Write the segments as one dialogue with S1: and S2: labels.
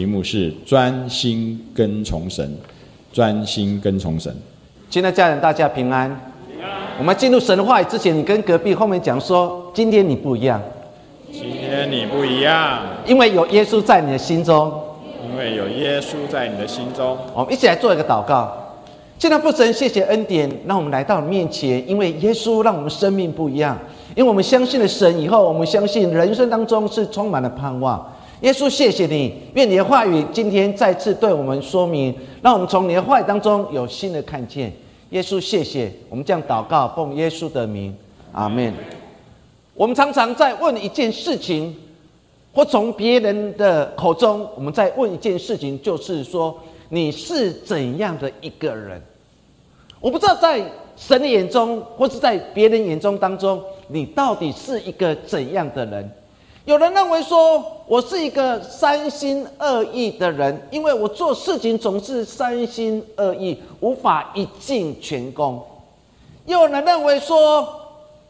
S1: 题目是专心跟从神，专心跟从神。
S2: 亲爱的家人，大家平安。我们进入神的话语之前，你跟隔壁后面讲说，今天你不一样，
S1: 今天你不一样，
S2: 因为有耶稣在你的心中。
S1: 因为有耶稣在你的心中。
S2: 我们一起来做一个祷告。现在父神，谢谢恩典，让我们来到面前，因为耶稣让我们生命不一样。因为我们相信了神以后，我们相信人生当中是充满了盼望。耶稣，谢谢你，愿你的话语今天再次对我们说明，让我们从你的话语当中有新的看见。耶稣，谢谢，我们这样祷告，奉耶稣的名，阿门。我们常常在问一件事情，或从别人的口中，我们在问一件事情，就是说你是怎样的一个人？我不知道在神的眼中，或是在别人眼中当中，你到底是一个怎样的人？有人认为说我是一个三心二意的人，因为我做事情总是三心二意，无法一尽全功。又有人认为说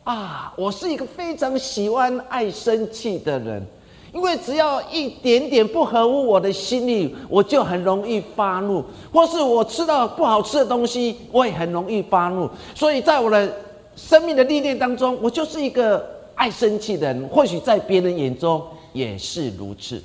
S2: 啊，我是一个非常喜欢爱生气的人。因为只要一点点不合乎我的心意，我就很容易发怒；或是我吃到不好吃的东西，我也很容易发怒。所以在我的生命的历练当中，我就是一个爱生气的人。或许在别人眼中也是如此。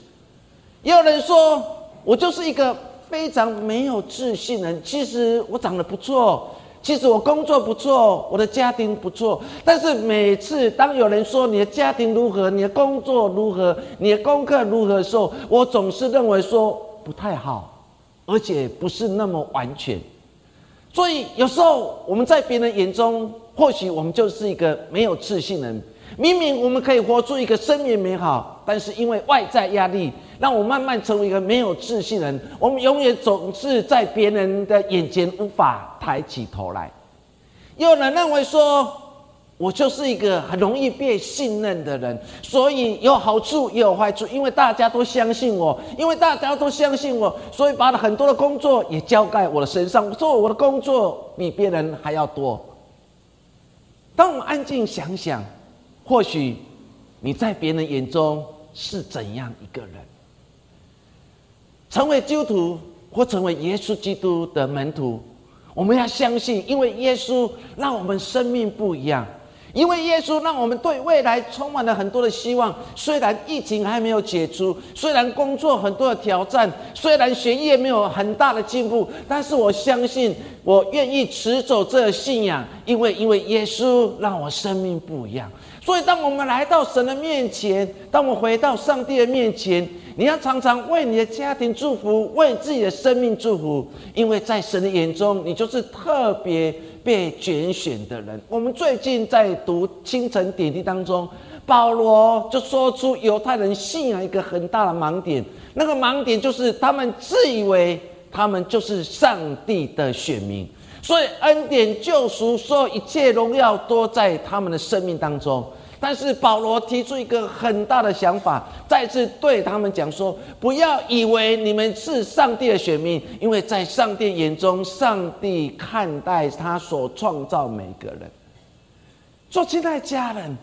S2: 也有人说我就是一个非常没有自信的人。其实我长得不错。其实我工作不错，我的家庭不错，但是每次当有人说你的家庭如何，你的工作如何，你的功课如何的时候，我总是认为说不太好，而且不是那么完全。所以有时候我们在别人眼中，或许我们就是一个没有自信的人。明明我们可以活出一个生命美好，但是因为外在压力。让我慢慢成为一个没有自信人。我们永远总是在别人的眼前无法抬起头来。有人认为说，我就是一个很容易被信任的人，所以有好处也有坏处。因为大家都相信我，因为大家都相信我，所以把很多的工作也交在我的身上，做我的工作比别人还要多。当我们安静想想，或许你在别人眼中是怎样一个人？成为基督徒或成为耶稣基督的门徒，我们要相信，因为耶稣让我们生命不一样，因为耶稣让我们对未来充满了很多的希望。虽然疫情还没有解除，虽然工作很多的挑战，虽然学业没有很大的进步，但是我相信，我愿意持走这信仰，因为因为耶稣让我生命不一样。所以，当我们来到神的面前，当我们回到上帝的面前。你要常常为你的家庭祝福，为自己的生命祝福，因为在神的眼中，你就是特别被拣选的人。我们最近在读《清晨点滴》当中，保罗就说出犹太人信仰一个很大的盲点，那个盲点就是他们自以为他们就是上帝的选民，所以恩典救赎所有一切荣耀都在他们的生命当中。但是保罗提出一个很大的想法，再次对他们讲说：不要以为你们是上帝的选民，因为在上帝眼中，上帝看待他所创造每个人。做亲爱家人，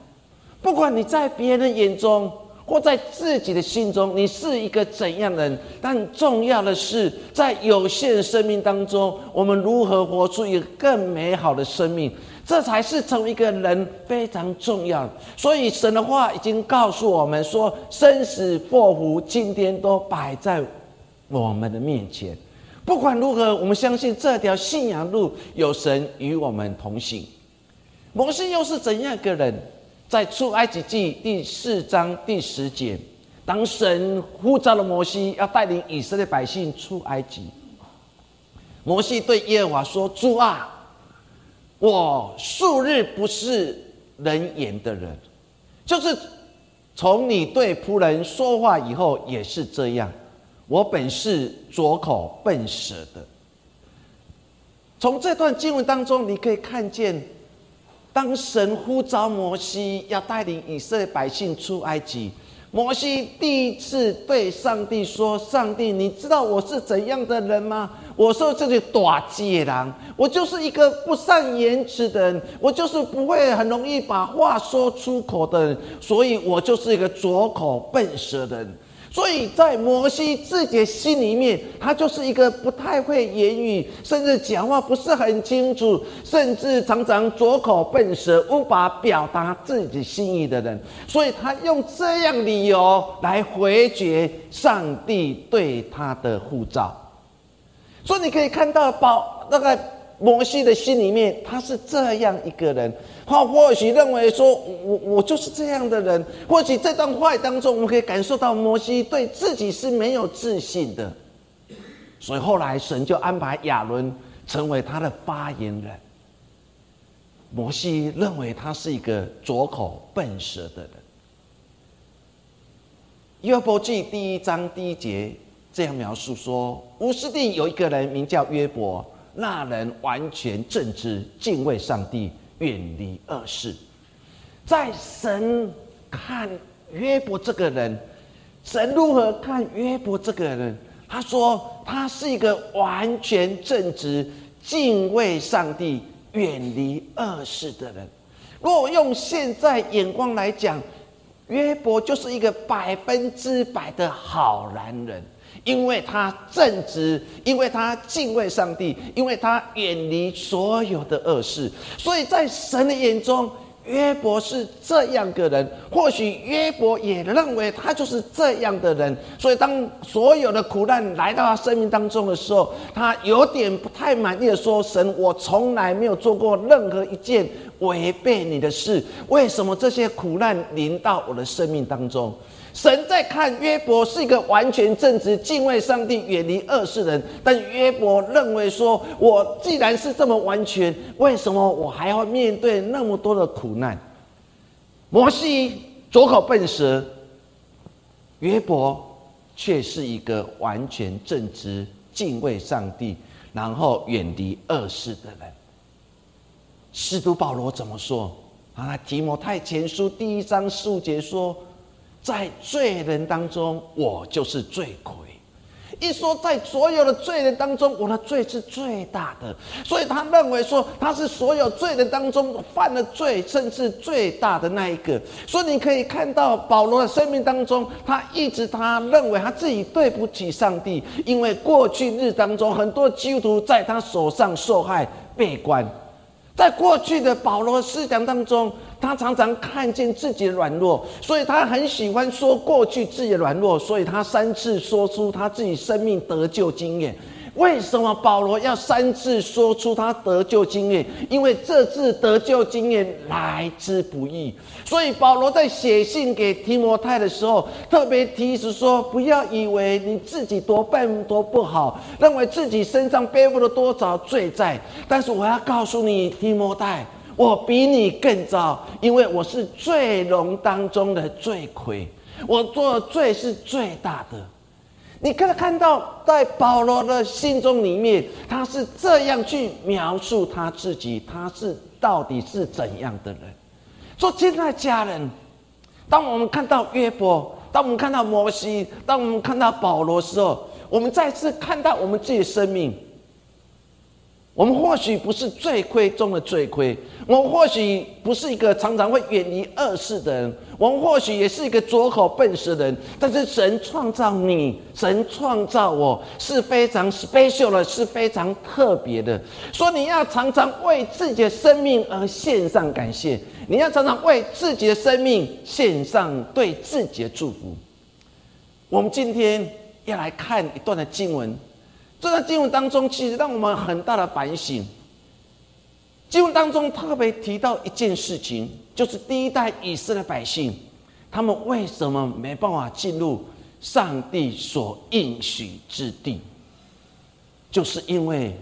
S2: 不管你在别人眼中或在自己的心中，你是一个怎样的人，但重要的是，在有限生命当中，我们如何活出一个更美好的生命。这才是成为一个人非常重要。所以神的话已经告诉我们说，生死祸福今天都摆在我们的面前。不管如何，我们相信这条信仰路有神与我们同行。摩西又是怎样一个人？在出埃及记第四章第十节，当神呼召了摩西，要带领以色列百姓出埃及，摩西对耶和华说：“主啊！”我数日不是人言的人，就是从你对仆人说话以后也是这样。我本是拙口笨舌的。从这段经文当中，你可以看见，当神呼召摩西要带领以色列百姓出埃及。摩西第一次对上帝说：“上帝，你知道我是怎样的人吗？我说这是短戒狼，我就是一个不善言辞的人，我就是不会很容易把话说出口的人，所以我就是一个拙口笨舌的人。所以在摩西自己心里面，他就是一个不太会言语，甚至讲话不是很清楚，甚至常常拙口笨舌，无法表达自己心意的人。所以他用这样理由来回绝上帝对他的呼召。所以你可以看到，保那个摩西的心里面，他是这样一个人。他或许认为说，我我就是这样的人。或许这段话当中，我们可以感受到摩西对自己是没有自信的。所以后来神就安排亚伦成为他的发言人。摩西认为他是一个拙口笨舌的人。约伯记第一章第一节这样描述说：乌斯地有一个人名叫约伯，那人完全正直，敬畏上帝。远离恶事，在神看约伯这个人，神如何看约伯这个人？他说他是一个完全正直、敬畏上帝、远离恶事的人。如果用现在眼光来讲，约伯就是一个百分之百的好男人。因为他正直，因为他敬畏上帝，因为他远离所有的恶事，所以在神的眼中，约伯是这样的人。或许约伯也认为他就是这样的人。所以当所有的苦难来到他生命当中的时候，他有点不太满意的说：“神，我从来没有做过任何一件违背你的事，为什么这些苦难临到我的生命当中？”神在看约伯是一个完全正直、敬畏上帝、远离恶事人，但约伯认为说：“我既然是这么完全，为什么我还要面对那么多的苦难？”摩西左口笨舌，约伯却是一个完全正直、敬畏上帝，然后远离恶事的人。使徒保罗怎么说？啊，提摩太前书第一章数节说。在罪人当中，我就是罪魁。一说在所有的罪人当中，我的罪是最大的，所以他认为说他是所有罪人当中犯了罪，甚至最大的那一个。所以你可以看到保罗的生命当中，他一直他认为他自己对不起上帝，因为过去日当中很多基督徒在他手上受害被关。在过去的保罗思想当中，他常常看见自己的软弱，所以他很喜欢说过去自己的软弱，所以他三次说出他自己生命得救经验。为什么保罗要三次说出他得救经验？因为这次得救经验来之不易，所以保罗在写信给提摩太的时候，特别提示说：不要以为你自己多笨多不好，认为自己身上背负了多少罪债。但是我要告诉你，提摩太，我比你更糟，因为我是罪龙当中的罪魁，我做的罪是最大的。你可以看到，在保罗的信中里面，他是这样去描述他自己，他是到底是怎样的人？说亲爱的家人，当我们看到约伯，当我们看到摩西，当我们看到保罗的时候，我们再次看到我们自己的生命。我们或许不是罪魁中的罪魁，我们或许不是一个常常会远离恶事的人，我们或许也是一个拙口笨舌的人。但是神创造你，神创造我是非常 special 的，是非常特别的。说你要常常为自己的生命而献上感谢，你要常常为自己的生命献上对自己的祝福。我们今天要来看一段的经文。这段经文当中，其实让我们很大的反省。经文当中特别提到一件事情，就是第一代以色列百姓，他们为什么没办法进入上帝所应许之地？就是因为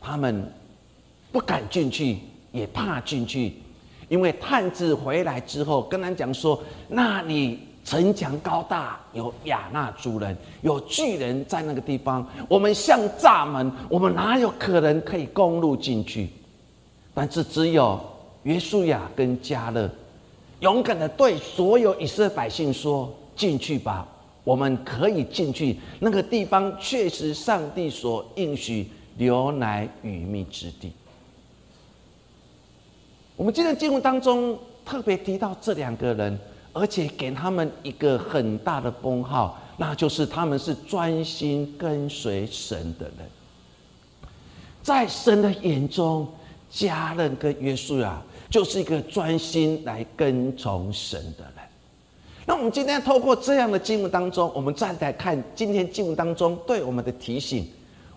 S2: 他们不敢进去，也怕进去，因为探子回来之后跟他讲说，那你。城墙高大，有亚纳族人，有巨人在那个地方。我们像栅门，我们哪有可能可以攻入进去？但是只有约书亚跟加勒勇敢的对所有以色列百姓说：“进去吧，我们可以进去。那个地方确实上帝所应许牛奶与蜜之地。”我们今天经文当中特别提到这两个人。而且给他们一个很大的封号，那就是他们是专心跟随神的人。在神的眼中，家人跟约书亚就是一个专心来跟从神的人。那我们今天透过这样的经文当中，我们再来看今天经文当中对我们的提醒。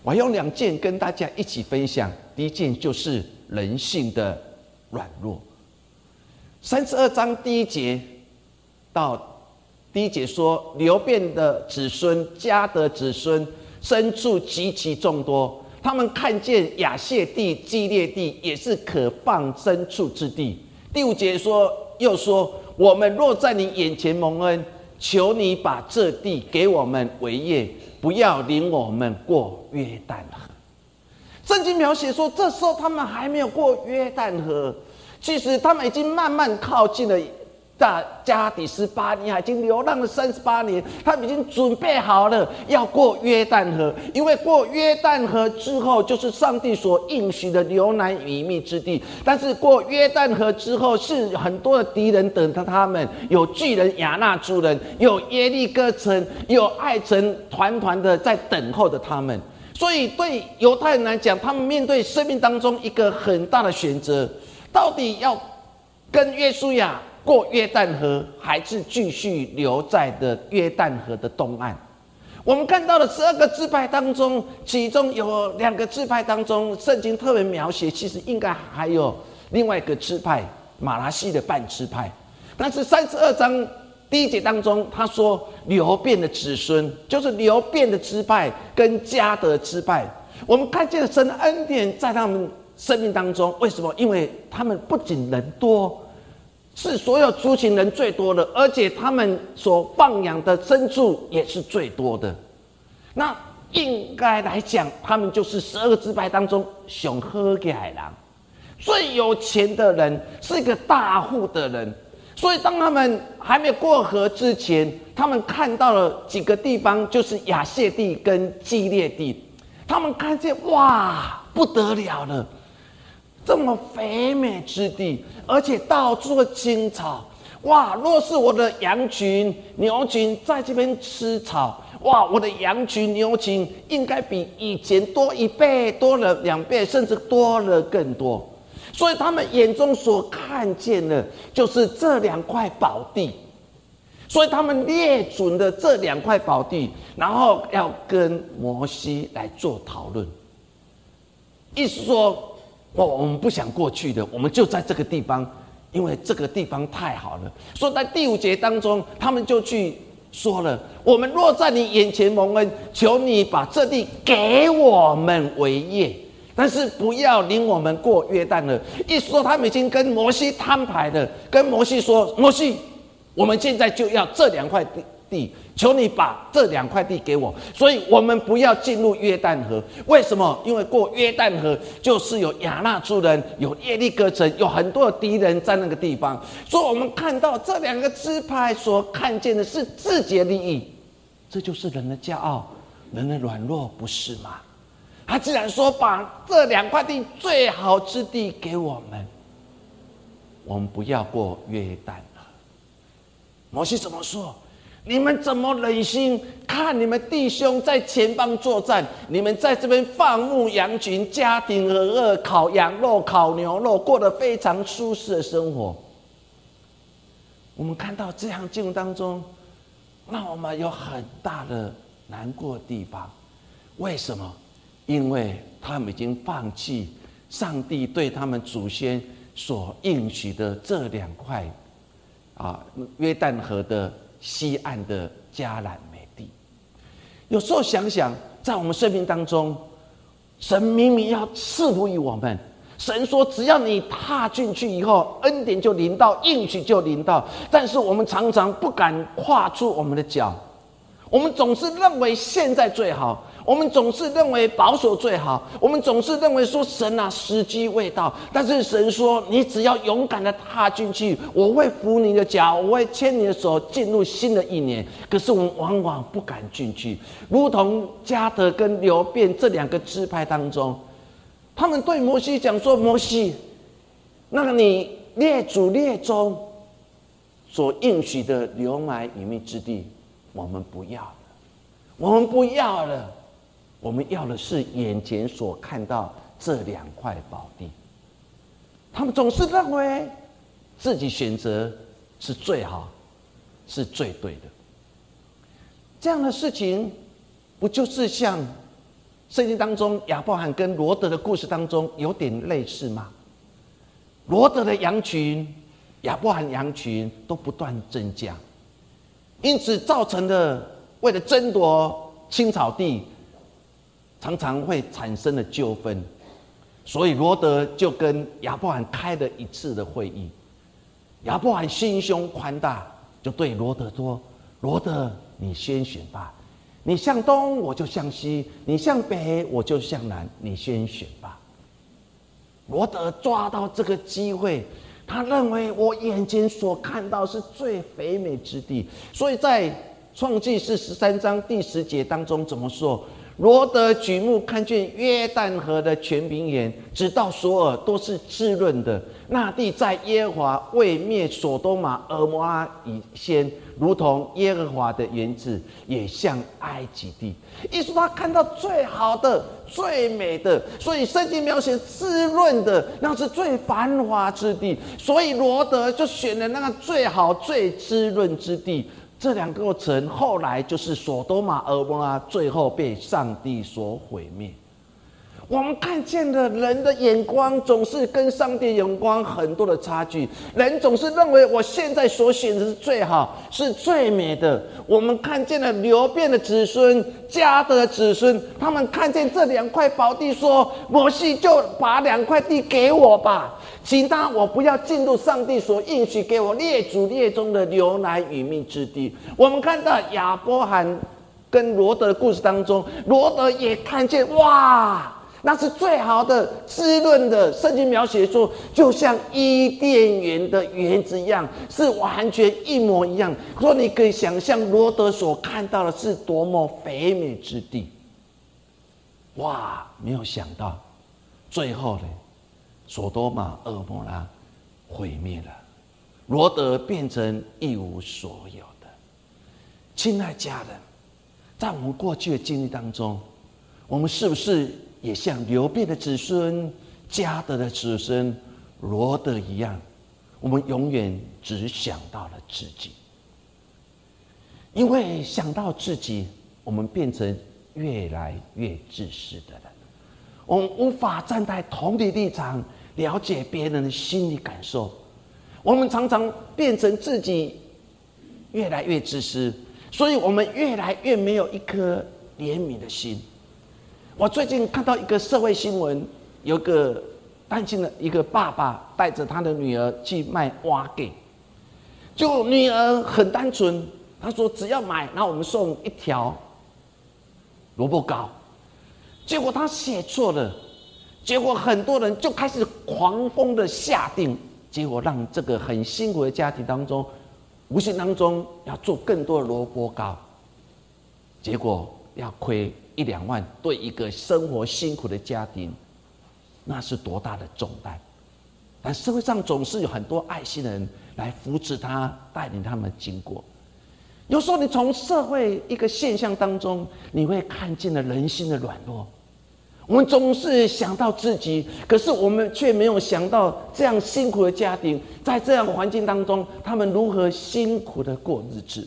S2: 我用两件跟大家一起分享。第一件就是人性的软弱。三十二章第一节到第一节说，流变的子孙、家的子孙牲畜极其众多。他们看见亚谢地、基列地也是可放牲畜之地。第五节说，又说：我们若在你眼前蒙恩，求你把这地给我们为业，不要领我们过约旦河。圣经描写说，这时候他们还没有过约旦河，其实他们已经慢慢靠近了。大加底斯巴尼亚已经流浪了三十八年，他们已经准备好了要过约旦河，因为过约旦河之后就是上帝所应许的流奶与蜜之地。但是过约旦河之后是很多的敌人等着他们，有巨人亚纳族人，有耶利哥城，有爱城团团的在等候着他们。所以对犹太人来讲，他们面对生命当中一个很大的选择，到底要跟约书亚。过约旦河，还是继续留在的约旦河的东岸。我们看到了十二个支派当中，其中有两个支派当中，圣经特别描写，其实应该还有另外一个支派马拉西的半支派。但是三十二章第一节当中，他说流变的子孙，就是流变的支派跟加德支派。我们看见了神的恩典在他们生命当中，为什么？因为他们不仅人多。是所有族群人最多的，而且他们所放养的牲畜也是最多的。那应该来讲，他们就是十二个支派当中熊喝给海狼，最有钱的人，是一个大户的人。所以当他们还没有过河之前，他们看到了几个地方，就是亚谢地跟基列地。他们看见哇，不得了了。这么肥美之地，而且到处的青草，哇！若是我的羊群、牛群在这边吃草，哇！我的羊群、牛群应该比以前多一倍，多了两倍，甚至多了更多。所以他们眼中所看见的，就是这两块宝地。所以他们列准的这两块宝地，然后要跟摩西来做讨论，意思说。哦我们不想过去的，我们就在这个地方，因为这个地方太好了。所以在第五节当中，他们就去说了：我们若在你眼前蒙恩，求你把这地给我们为业，但是不要领我们过约旦了。意思说，他们已经跟摩西摊牌了，跟摩西说：摩西，我们现在就要这两块地。地，求你把这两块地给我，所以我们不要进入约旦河。为什么？因为过约旦河就是有亚纳族人，有耶利哥城，有很多的敌人在那个地方。所以，我们看到这两个支派所看见的是自己的利益，这就是人的骄傲，人的软弱，不是吗？他既然说把这两块地最好之地给我们，我们不要过约旦河。摩西怎么说？你们怎么忍心看你们弟兄在前方作战？你们在这边放牧羊群，家庭和乐，烤羊肉、烤牛肉，过得非常舒适的生活。我们看到这样境当中，让我们有很大的难过的地方。为什么？因为他们已经放弃上帝对他们祖先所应许的这两块啊约旦河的。西岸的迦南美地，有时候想想，在我们生命当中，神明明要赐福于我们，神说只要你踏进去以后，恩典就临到，应许就临到，但是我们常常不敢跨出我们的脚，我们总是认为现在最好。我们总是认为保守最好，我们总是认为说神啊时机未到，但是神说你只要勇敢的踏进去，我会扶你的脚，我会牵你的手进入新的一年。可是我们往往不敢进去，如同加德跟流变这两个支派当中，他们对摩西讲说：“摩西，那你列祖列宗所应许的流奶与蜜之地，我们不要了。”我们不要了，我们要的是眼前所看到这两块宝地。他们总是认为自己选择是最好，是最对的。这样的事情，不就是像圣经当中亚伯罕跟罗德的故事当中有点类似吗？罗德的羊群、亚伯罕羊群都不断增加，因此造成的为了争夺青草地，常常会产生的纠纷。所以罗德就跟亚伯罕开了一次的会议，亚伯罕心胸宽大，就对罗德说：“罗德。”你先选吧，你向东我就向西，你向北我就向南，你先选吧。罗德抓到这个机会，他认为我眼前所看到是最肥美之地，所以在创纪是十三章第十节当中怎么说？罗德举目看见约旦河的全平原，直到索尔都是滋润的。那地在耶和华未灭所多玛、俄摩拉以先，如同耶和华的园子，也像埃及地。意思他看到最好的、最美的，所以圣经描写滋润的，那是最繁华之地。所以罗德就选了那个最好、最滋润之地。这两个城后来就是索多玛、俄摩拉，最后被上帝所毁灭。我们看见的人的眼光总是跟上帝眼光很多的差距。人总是认为我现在所选的是最好、是最美的。我们看见了流变的子孙、家的子孙，他们看见这两块宝地，说：“摩西就把两块地给我吧。”其他我不要进入上帝所应许给我列祖列宗的流奶与蜜之地。我们看到亚伯罕跟罗德的故事当中，罗德也看见哇，那是最好的滋润的。圣经描写说，就像伊甸园的园子一样，是完全一模一样。说你可以想象罗德所看到的是多么肥美之地。哇，没有想到最后呢？索多玛、恶魔拉毁灭了，罗德变成一无所有的。亲爱家人，在我们过去的经历当中，我们是不是也像流变的子孙、加德的子孙罗德一样？我们永远只想到了自己，因为想到自己，我们变成越来越自私的人。我们无法站在同理立场。了解别人的心理感受，我们常常变成自己越来越自私，所以我们越来越没有一颗怜悯的心。我最近看到一个社会新闻，有个单亲的一个爸爸带着他的女儿去卖蛙给，就女儿很单纯，他说只要买，然后我们送一条萝卜糕，结果他写错了。结果很多人就开始狂风的下定，结果让这个很辛苦的家庭当中，无形当中要做更多的萝卜糕，结果要亏一两万，对一个生活辛苦的家庭，那是多大的重担？但社会上总是有很多爱心的人来扶持他，带领他们经过。有时候你从社会一个现象当中，你会看见了人心的软弱。我们总是想到自己，可是我们却没有想到这样辛苦的家庭，在这样环境当中，他们如何辛苦的过日子。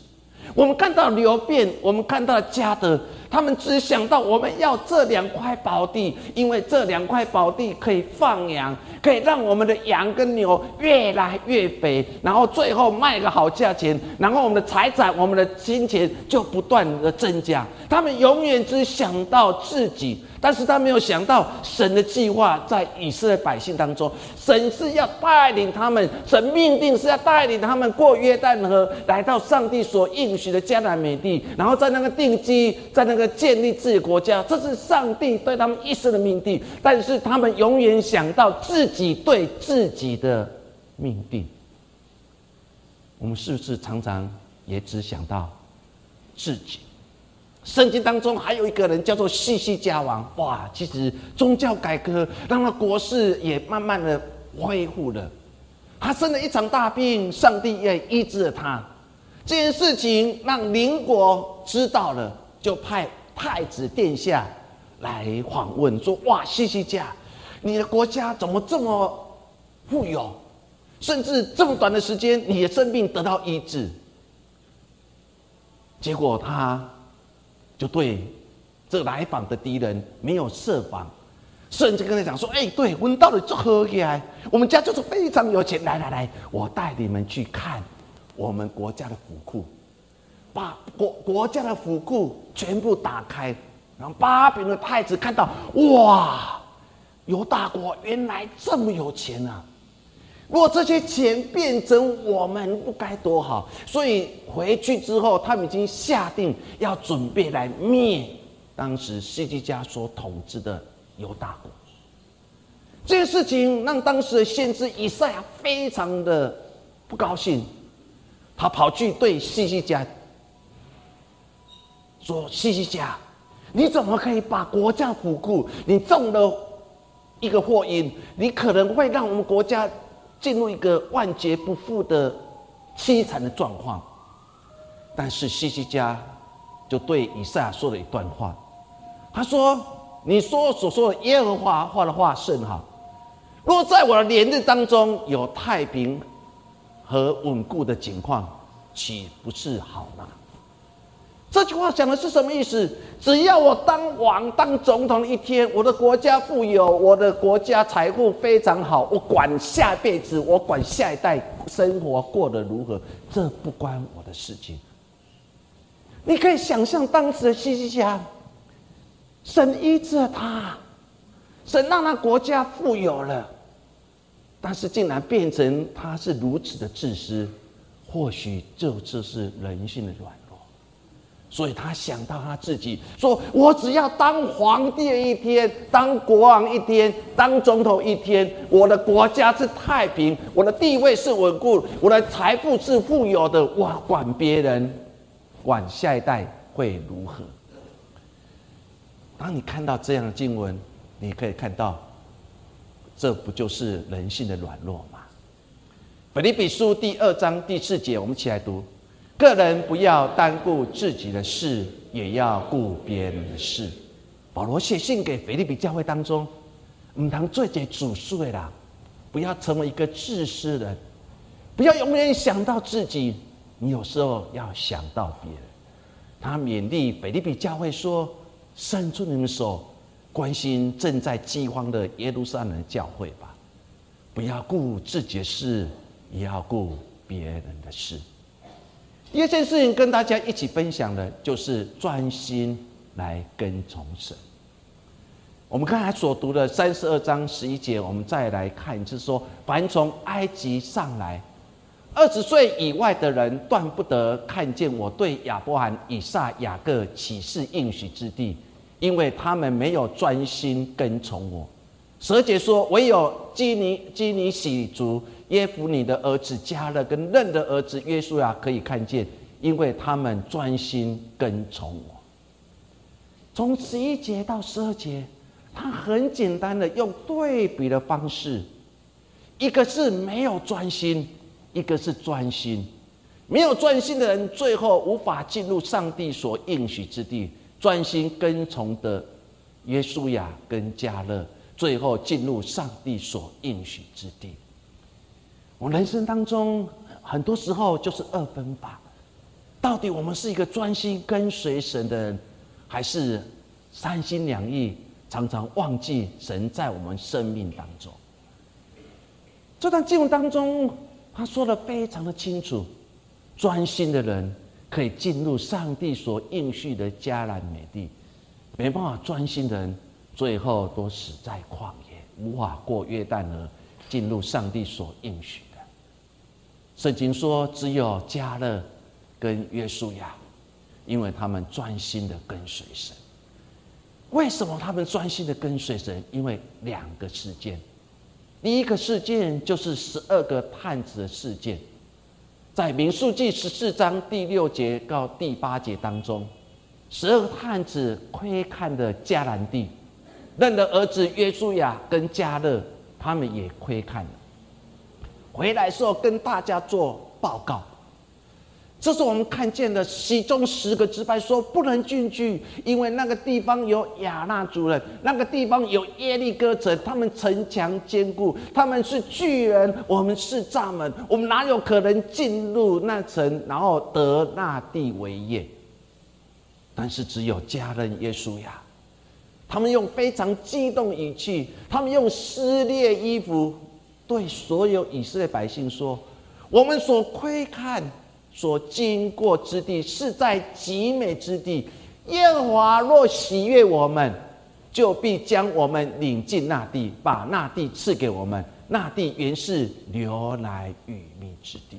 S2: 我们看到流变，我们看到家的，他们只想到我们要这两块宝地，因为这两块宝地可以放羊。可以让我们的羊跟牛越来越肥，然后最后卖个好价钱，然后我们的财产、我们的金钱就不断的增加。他们永远只想到自己，但是他没有想到神的计划在以色列百姓当中。神是要带领他们，神命定是要带领他们过约旦河，来到上帝所应许的迦南美地，然后在那个定基，在那个建立自己国家。这是上帝对他们一生的命定，但是他们永远想到。自己对自己的命定，我们是不是常常也只想到自己？圣经当中还有一个人叫做西西家王，哇！其实宗教改革让他国势也慢慢的恢复了。他生了一场大病，上帝也医治了他。这件事情让邻国知道了，就派太子殿下来访问，说：“哇，西西家，你的国家怎么这么富有？甚至这么短的时间，你的生病得到医治。”结果他就对这来访的敌人没有设防，甚至跟他讲说：“哎，对，闻到了就喝起来，我们家就是非常有钱。来来来，我带你们去看我们国家的府库，把国国家的府库全部打开，然后巴比伦的太子看到，哇，犹大国原来这么有钱啊！”如果这些钱变成我们，不该多好。所以回去之后，他们已经下定要准备来灭当时西基家所统治的犹大国。这件事情让当时的先知以赛亚非常的不高兴，他跑去对西西家说：“西西家，你怎么可以把国家府库，你中了一个祸因，你可能会让我们国家。”进入一个万劫不复的凄惨的状况，但是西西家就对以赛亚说了一段话，他说：“你说所说的耶和华话的话甚好，若在我的年日当中有太平和稳固的景况，岂不是好呢？”这句话讲的是什么意思？只要我当王、当总统一天，我的国家富有，我的国家财富非常好，我管下辈子，我管下一代生活过得如何，这不关我的事情。你可以想象当时的西西家，神医治了他，神让他国家富有了，但是竟然变成他是如此的自私，或许这就是人性的软。所以他想到他自己，说我只要当皇帝一天，当国王一天，当总统一天，我的国家是太平，我的地位是稳固，我的财富是富有的。哇，管别人，管下一代会如何？当你看到这样的经文，你可以看到，这不就是人性的软弱吗？腓立比书第二章第四节，我们一起来读。个人不要单顾自己的事，也要顾别人的事。保罗写信给腓立比教会当中，唔当做这主事的啦，不要成为一个自私人，不要永远想到自己，你有时候要想到别人。他勉励腓立比教会说：“伸出你们手，关心正在饥荒的耶路撒冷教会吧，不要顾自己的事，也要顾别人的事。”第二件事情跟大家一起分享的，就是专心来跟从神。我们刚才所读的三十二章十一节，我们再来看，就是说，凡从埃及上来二十岁以外的人，断不得看见我对亚伯罕、以撒、雅各启示应许之地，因为他们没有专心跟从我。蛇姐说：“唯有基尼基尼喜族耶夫尼的儿子加勒跟嫩的儿子约书亚可以看见，因为他们专心跟从我。”从十一节到十二节，他很简单的用对比的方式，一个是没有专心，一个是专心。没有专心的人，最后无法进入上帝所应许之地。专心跟从的约书亚跟加勒。最后进入上帝所应许之地。我人生当中很多时候就是二分法，到底我们是一个专心跟随神的人，还是三心两意，常常忘记神在我们生命当中？这段经文当中，他说的非常的清楚：专心的人可以进入上帝所应许的迦南美地，没办法专心的人。最后都死在旷野，无法过约旦河，进入上帝所应许。圣经说，只有加勒跟约书亚，因为他们专心的跟随神。为什么他们专心的跟随神？因为两个事件。第一个事件就是十二个探子的事件，在民数记十四章第六节到第八节当中，十二个探子窥看的迦南地。认的儿子约书亚跟加勒，他们也窥看了。回来时候跟大家做报告，这是我们看见的，其中十个支派说不能进去，因为那个地方有亚纳族人，那个地方有耶利哥城，他们城墙坚固，他们是巨人，我们是蚱蜢，我们哪有可能进入那城，然后得那地为业？但是只有家人耶稣呀，他们用非常激动语气，他们用撕裂衣服，对所有以色列百姓说：“我们所窥看。”所经过之地是在极美之地，耶和华若喜悦我们，就必将我们领进那地，把那地赐给我们。那地原是牛奶与蜜之地。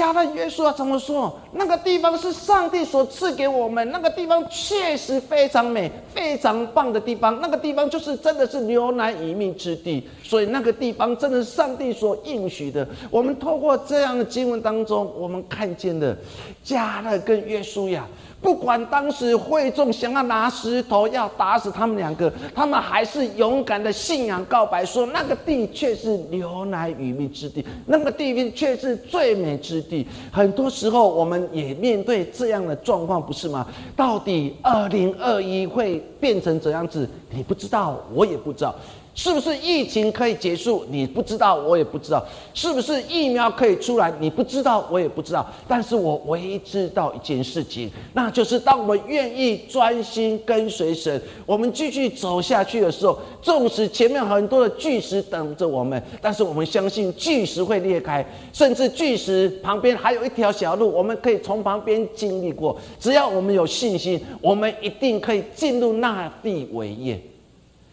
S2: 加勒约书亚怎么说？那个地方是上帝所赐给我们，那个地方确实非常美、非常棒的地方。那个地方就是真的是牛奶与蜜之地，所以那个地方真的是上帝所应许的。我们透过这样的经文当中，我们看见了加勒跟约书亚。不管当时会众想要拿石头要打死他们两个，他们还是勇敢的信仰告白，说那个地却是牛奶与蜜之地，那个地方却是最美之地。很多时候，我们也面对这样的状况，不是吗？到底二零二一会变成怎样子？你不知道，我也不知道。是不是疫情可以结束？你不知道，我也不知道。是不是疫苗可以出来？你不知道，我也不知道。但是我唯一知道一件事情，那就是当我们愿意专心跟随神，我们继续走下去的时候，纵使前面很多的巨石等着我们，但是我们相信巨石会裂开，甚至巨石旁边还有一条小路，我们可以从旁边经历过。只要我们有信心，我们一定可以进入那地为业。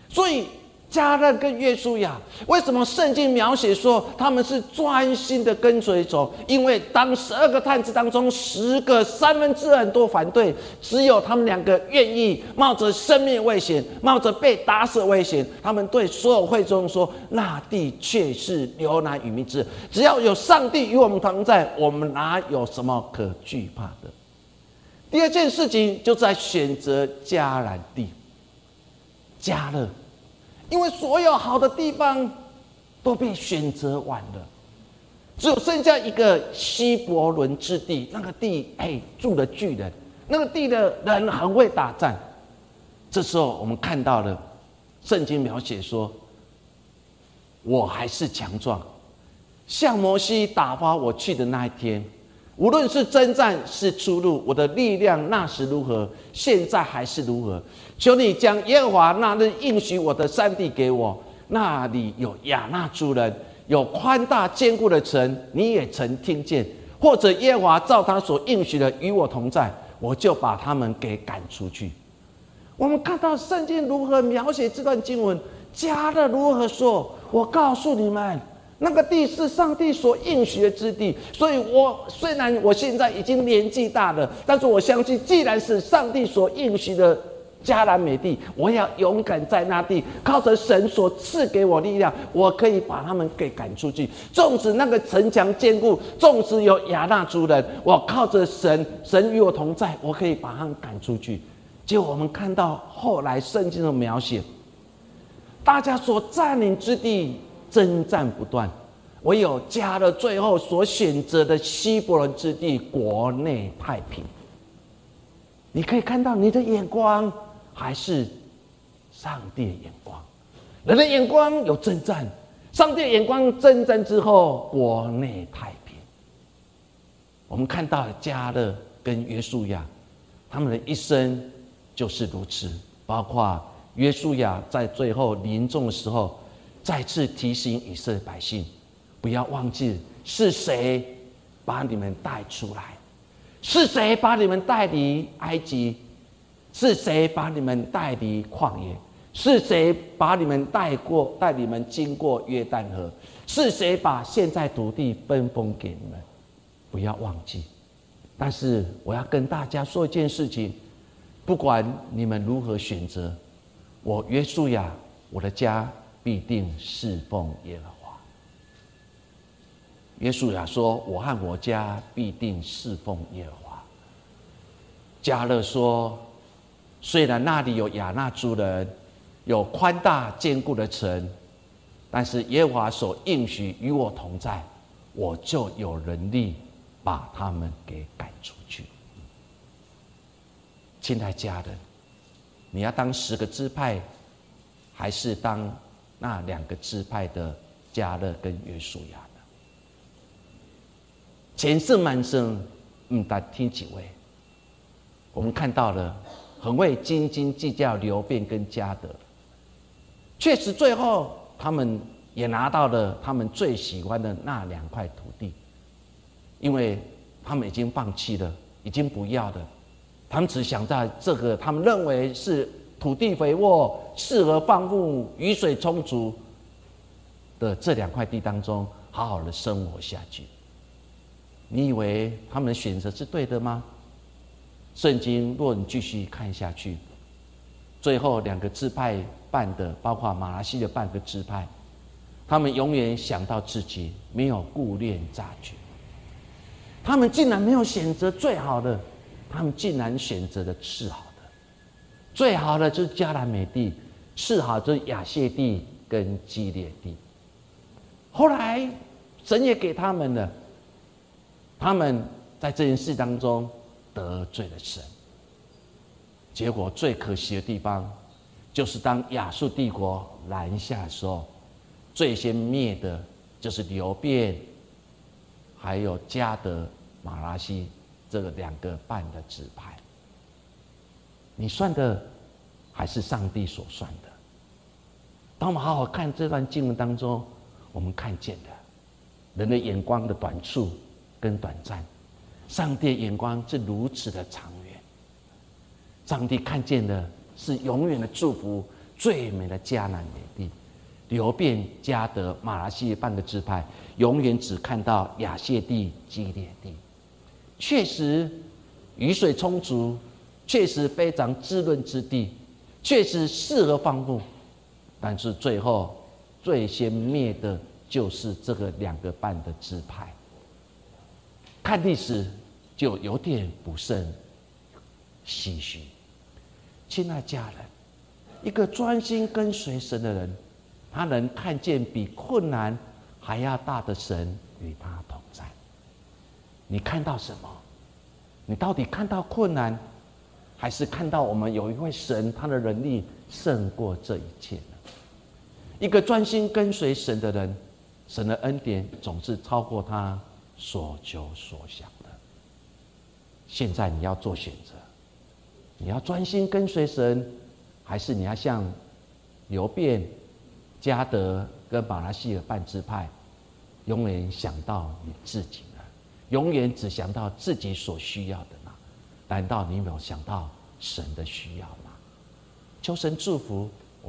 S2: 所以。加勒跟约书亚，为什么圣经描写说他们是专心的跟随者？因为当十二个探子当中，十个三分之二都反对，只有他们两个愿意冒着生命危险，冒着被打死危险，他们对所有会众说：“那地却是牛奶与蜜汁，只要有上帝与我们同在，我们哪有什么可惧怕的？”第二件事情就在选择迦南地，加勒。因为所有好的地方都被选择完了，只有剩下一个希伯伦之地。那个地，哎，住了巨人，那个地的人很会打仗。这时候，我们看到了圣经描写说：“我还是强壮，像摩西打发我去的那一天。无论是征战是出路，我的力量那时如何，现在还是如何。”求你将耶和华那日应许我的山地给我，那里有亚纳族人，有宽大坚固的城，你也曾听见。或者耶和华照他所应许的与我同在，我就把他们给赶出去。我们看到圣经如何描写这段经文，加勒如何说：“我告诉你们，那个地是上帝所应许之地。”所以，我虽然我现在已经年纪大了，但是我相信，既然是上帝所应许的。迦南美地，我要勇敢在那地，靠着神所赐给我力量，我可以把他们给赶出去。纵使那个城墙坚固，纵使有亚纳族人，我靠着神，神与我同在，我可以把他们赶出去。结果我们看到后来圣经的描写，大家所占领之地征战不断，唯有加了最后所选择的希伯伦之地，国内太平。你可以看到你的眼光。还是上帝的眼光，人的眼光有征战，上帝的眼光征战之后，国内太平。我们看到加勒跟约书亚，他们的一生就是如此。包括约书亚在最后临终的时候，再次提醒以色列百姓，不要忘记是谁把你们带出来，是谁把你们带离埃及。是谁把你们带离旷野？是谁把你们带过、带你们经过约旦河？是谁把现在土地分封给你们？不要忘记。但是我要跟大家说一件事情：不管你们如何选择，我约书亚，我的家必定侍奉耶和华。约书亚说：“我和我家必定侍奉耶和华。”加勒说。虽然那里有亚纳族人，有宽大坚固的城，但是耶和华所应许与我同在，我就有能力把他们给赶出去。亲爱家人，你要当十个支派，还是当那两个支派的加勒跟约书亚呢？前世满生，嗯，但听几位，我们看到了很会斤斤计较刘辩跟家德，确实最后他们也拿到了他们最喜欢的那两块土地，因为他们已经放弃了，已经不要了。他们只想在这个他们认为是土地肥沃、适合放牧、雨水充足的这两块地当中，好好的生活下去。你以为他们的选择是对的吗？圣经若你继续看下去，最后两个支派办的，包括马来西亚半个支派，他们永远想到自己，没有顾念大局，他们竟然没有选择最好的。他们竟然选择了次好的，最好的就是迦南美地，次好就是亚谢地跟基列地。后来神也给他们了，他们在这件事当中得罪了神。结果最可惜的地方，就是当亚述帝国南下的时候，最先灭的就是流变，还有加德马拉西。这个两个半的指派，你算的还是上帝所算的？当我们好好看这段经文当中，我们看见的人的眼光的短处跟短暂，上帝眼光是如此的长远。上帝看见的是永远的祝福，最美的迦南美地，流遍加德马来西半个支派，永远只看到亚谢地、基列地。确实，雨水充足，确实非常滋润之地，确实适合放牧。但是最后，最先灭的就是这个两个半的支派。看历史就有点不甚唏嘘。亲爱家人，一个专心跟随神的人，他能看见比困难还要大的神与他同在。你看到什么？你到底看到困难，还是看到我们有一位神，他的能力胜过这一切呢？一个专心跟随神的人，神的恩典总是超过他所求所想的。现在你要做选择，你要专心跟随神，还是你要像刘辩、加德跟马拉西尔半支派，永远想到你自己呢？永远只想到自己所需要的难道你没有想到神的需要吗？求神祝福